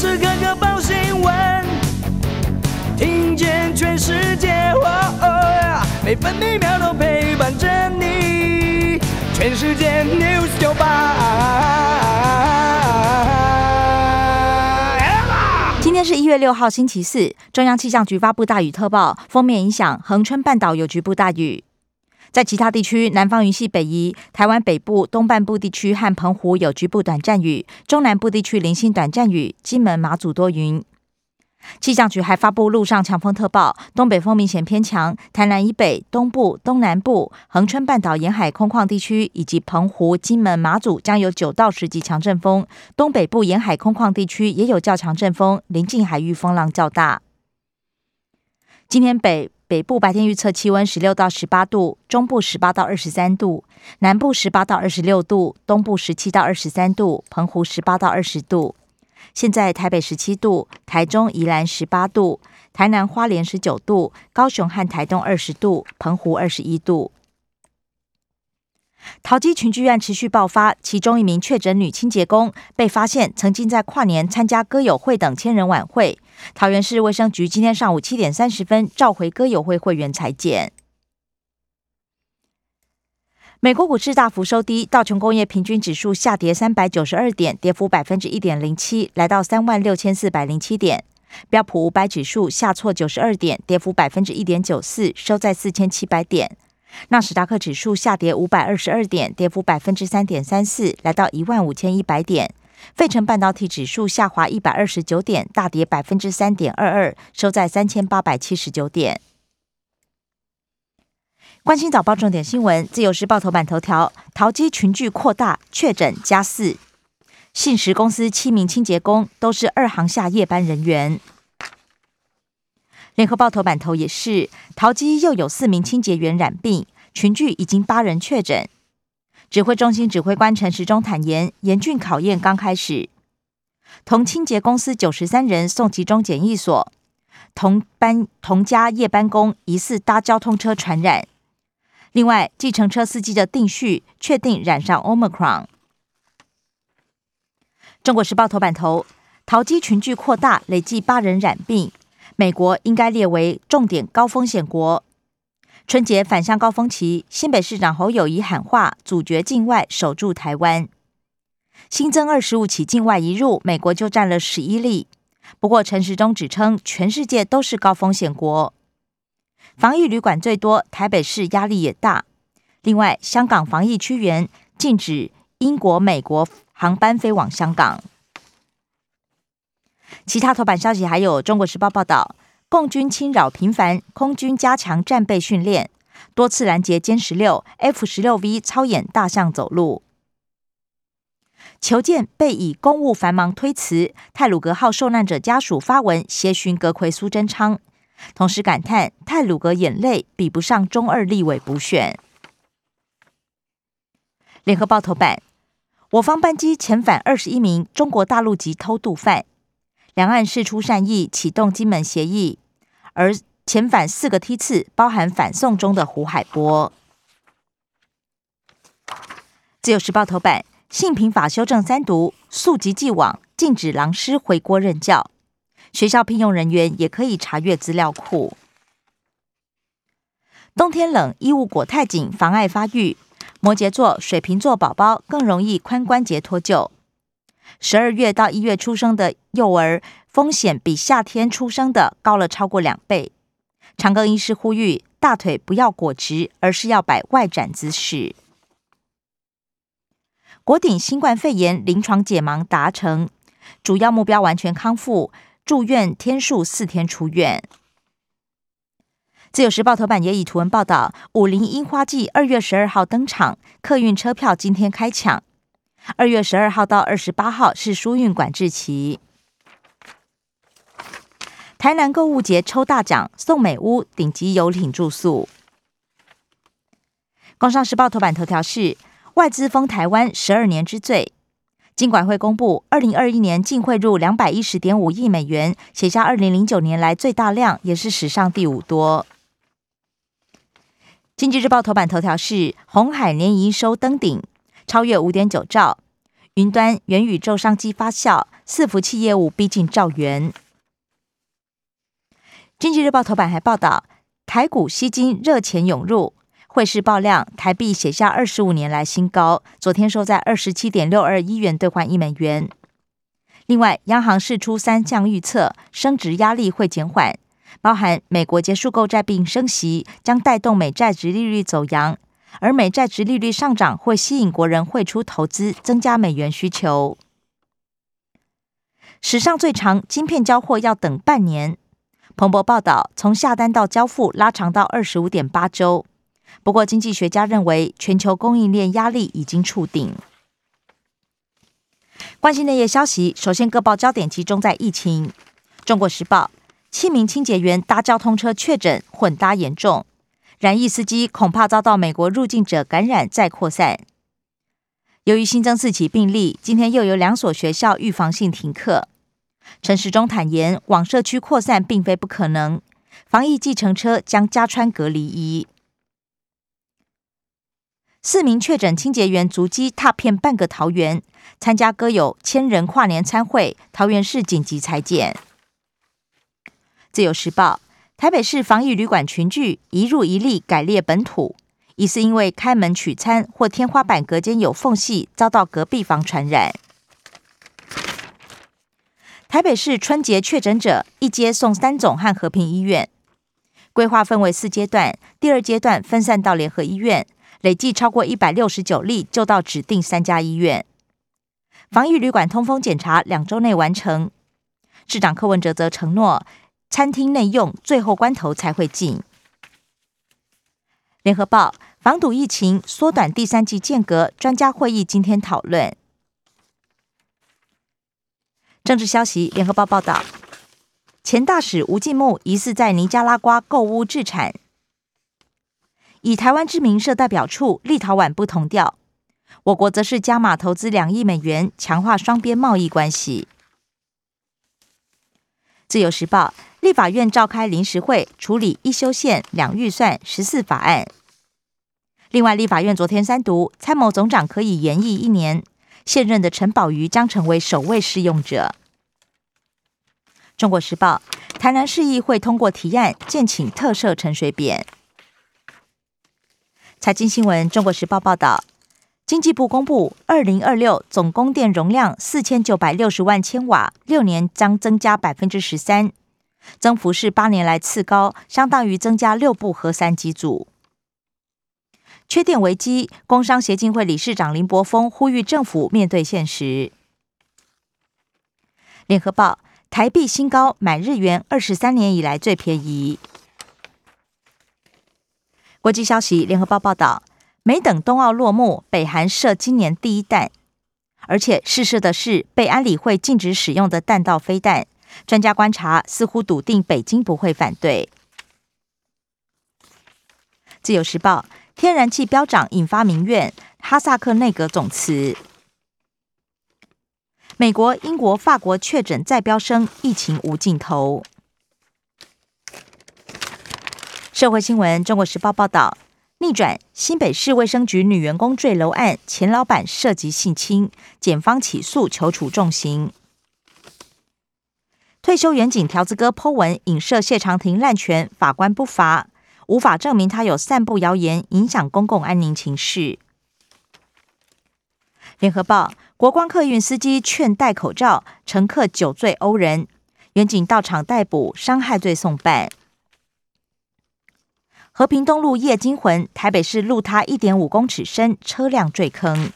时刻刻报新闻，听见全世界，每分每秒都陪伴着你。全世界 news 九八。今天是一月六号，星期四。中央气象局发布大雨特报，封面影响恒春半岛有局部大雨。在其他地区，南方云系北移，台湾北部、东半部地区和澎湖有局部短暂雨，中南部地区零星短暂雨，金门、马祖多云。气象局还发布陆上强风特报，东北风明显偏强，台南以北、东部、东南部、恒春半岛沿海空旷地区以及澎湖、金门、马祖将有九到十级强阵风，东北部沿海空旷地区也有较强阵风，临近海域风浪较大。今天北。北部白天预测气温十六到十八度，中部十八到二十三度，南部十八到二十六度，东部十七到二十三度，澎湖十八到二十度。现在台北十七度，台中、宜兰十八度，台南、花莲十九度，高雄和台东二十度，澎湖二十一度。桃机群聚案持续爆发，其中一名确诊女清洁工被发现曾经在跨年参加歌友会等千人晚会。桃园市卫生局今天上午七点三十分召回歌友会会员裁剪。美国股市大幅收低，道琼工业平均指数下跌三百九十二点，跌幅百分之一点零七，来到三万六千四百零七点。标普五百指数下挫九十二点，跌幅百分之一点九四，收在四千七百点。纳斯达克指数下跌五百二十二点，跌幅百分之三点三四，来到一万五千一百点。费城半导体指数下滑一百二十九点，大跌百分之三点二二，收在三千八百七十九点。关心早报重点新闻，自由时报头版头条：淘机群聚扩大，确诊加四。信实公司七名清洁工都是二航下夜班人员。联合报头版头也是，淘机又有四名清洁员染病，群聚已经八人确诊。指挥中心指挥官陈时中坦言，严峻考验刚开始。同清洁公司九十三人送集中检疫所，同班同家夜班工疑似搭交通车传染。另外，计程车司机的定序确定染上 Omicron。中国时报头版头，淘机群聚扩大，累计八人染病。美国应该列为重点高风险国。春节返乡高峰期，新北市长侯友谊喊话：阻绝境外，守住台湾。新增二十五起境外移入，美国就占了十一例。不过陈时中指称，全世界都是高风险国，防疫旅馆最多，台北市压力也大。另外，香港防疫区员禁止英国、美国航班飞往香港。其他头版消息还有《中国时报》报道，共军侵扰频繁，空军加强战备训练，多次拦截歼十六、F 十六 V 操演大象走路。求见被以公务繁忙推辞，泰鲁格号受难者家属发文协寻阁魁苏贞昌，同时感叹泰鲁格眼泪比不上中二立委补选。联合报头版，我方班机遣返二十一名中国大陆籍偷渡犯。两岸释出善意，启动金门协议，而遣返四个梯次，包含反送中的胡海波。自由时报头版：性平法修正三读，溯及既往，禁止狼师回国任教，学校聘用人员也可以查阅资料库。冬天冷，衣物裹太紧，妨碍发育。摩羯座、水瓶座宝宝更容易髋关节脱臼。十二月到一月出生的幼儿风险比夏天出生的高了超过两倍。长庚医师呼吁，大腿不要裹直，而是要摆外展姿势。国顶新冠肺炎临床解盲达成，主要目标完全康复，住院天数四天出院。自由时报头版也以图文报道：五菱樱花季二月十二号登场，客运车票今天开抢。二月十二号到二十八号是疏运管制期。台南购物节抽大奖，送美屋顶级游艇住宿。工商时报头版头条是外资封台湾十二年之最。金管会公布，二零二一年净汇入两百一十点五亿美元，写下二零零九年来最大量，也是史上第五多。经济日报头版头条是红海年营收登顶。超越五点九兆，云端元宇宙商机发酵，伺服器业务逼近兆元。经济日报头版还报道，台股吸金热钱涌入，汇市爆量，台币写下二十五年来新高，昨天收在二十七点六二一元兑换一美元。另外，央行释出三项预测，升值压力会减缓，包含美国结束购债并升息，将带动美债值利率走扬，而美债值利率上涨会吸引国人汇出投资，增加美元需求。史上最长晶片交货要等半年。彭博报道，从下单到交付拉长到二十五点八周。不过，经济学家认为，全球供应链压力已经触顶。关心内页消息，首先各报焦点集中在疫情。中国时报：七名清洁员搭交通车确诊混搭严重，染疫司机恐怕遭到美国入境者感染再扩散。由于新增四起病例，今天又有两所学校预防性停课。陈时中坦言，往社区扩散并非不可能，防疫计程车将加穿隔离衣。四名确诊清洁员足迹踏遍半个桃园，参加歌友千人跨年参会，桃园市紧急裁剪。自由时报：台北市防疫旅馆群聚，一入一例改列本土，疑似因为开门取餐或天花板隔间有缝隙，遭到隔壁房传染。台北市春节确诊者一阶送三总和和平医院，规划分为四阶段，第二阶段分散到联合医院，累计超过一百六十九例，就到指定三家医院。防疫旅馆通风检查两周内完成。市长柯文哲则承诺，餐厅内用最后关头才会进。联合报防堵疫情，缩短第三季间隔，专家会议今天讨论。政治消息：联合报报道，前大使吴进木疑似在尼加拉瓜购屋置产，以台湾知名社代表处立陶宛不同调，我国则是加码投资两亿美元，强化双边贸易关系。自由时报立法院召开临时会，处理一修宪两预算十四法案。另外，立法院昨天三读，参谋总长可以延役一年。现任的陈宝瑜将成为首位试用者。中国时报：台南市议会通过提案，建请特设陈水扁。财经新闻：中国时报报道，经济部公布，二零二六总供电容量四千九百六十万千瓦，六年将增加百分之十三，增幅是八年来次高，相当于增加六部核三机组。缺电危机，工商协进会理事长林柏峰呼吁政府面对现实。联合报：台币新高，买日元二十三年以来最便宜。国际消息：联合报报道，没等冬奥落幕，北韩射今年第一弹，而且试射的是被安理会禁止使用的弹道飞弹。专家观察，似乎笃定北京不会反对。自由时报。天然气飙涨引发民怨，哈萨克内阁总辞。美国、英国、法国确诊再飙升，疫情无尽头。社会新闻：中国时报报道，逆转新北市卫生局女员工坠楼案，前老板涉及性侵，检方起诉求处重刑。退休远警条子哥剖文影射谢长廷滥权，法官不罚。无法证明他有散布谣言，影响公共安宁情绪。联合报：国光客运司机劝戴口罩，乘客酒醉殴人，远警到场逮捕，伤害罪送办。和平东路夜惊魂，台北市路塌一点五公尺深，车辆坠坑。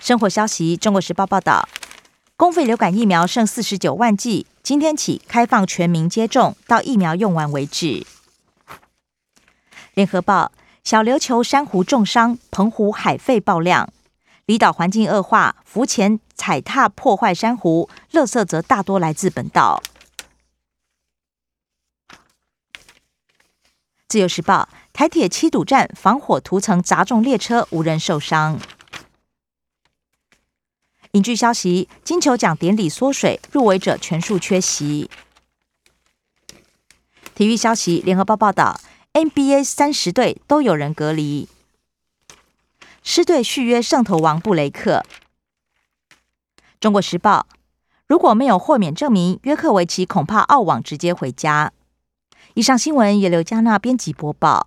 生活消息：中国时报报道。公费流感疫苗剩四十九万剂，今天起开放全民接种，到疫苗用完为止。联合报：小琉球珊瑚重伤，澎湖海肺爆量，离岛环境恶化，浮潜踩踏破坏珊瑚，垃圾则大多来自本岛。自由时报：台铁七堵站防火涂层砸中列车，无人受伤。影剧消息：金球奖典礼缩水，入围者全数缺席。体育消息：联合报报道，NBA 三十队都有人隔离。狮队续约圣头王布雷克。中国时报如果没有豁免证明，约克维奇恐怕澳网直接回家。以上新闻由刘嘉娜编辑播报。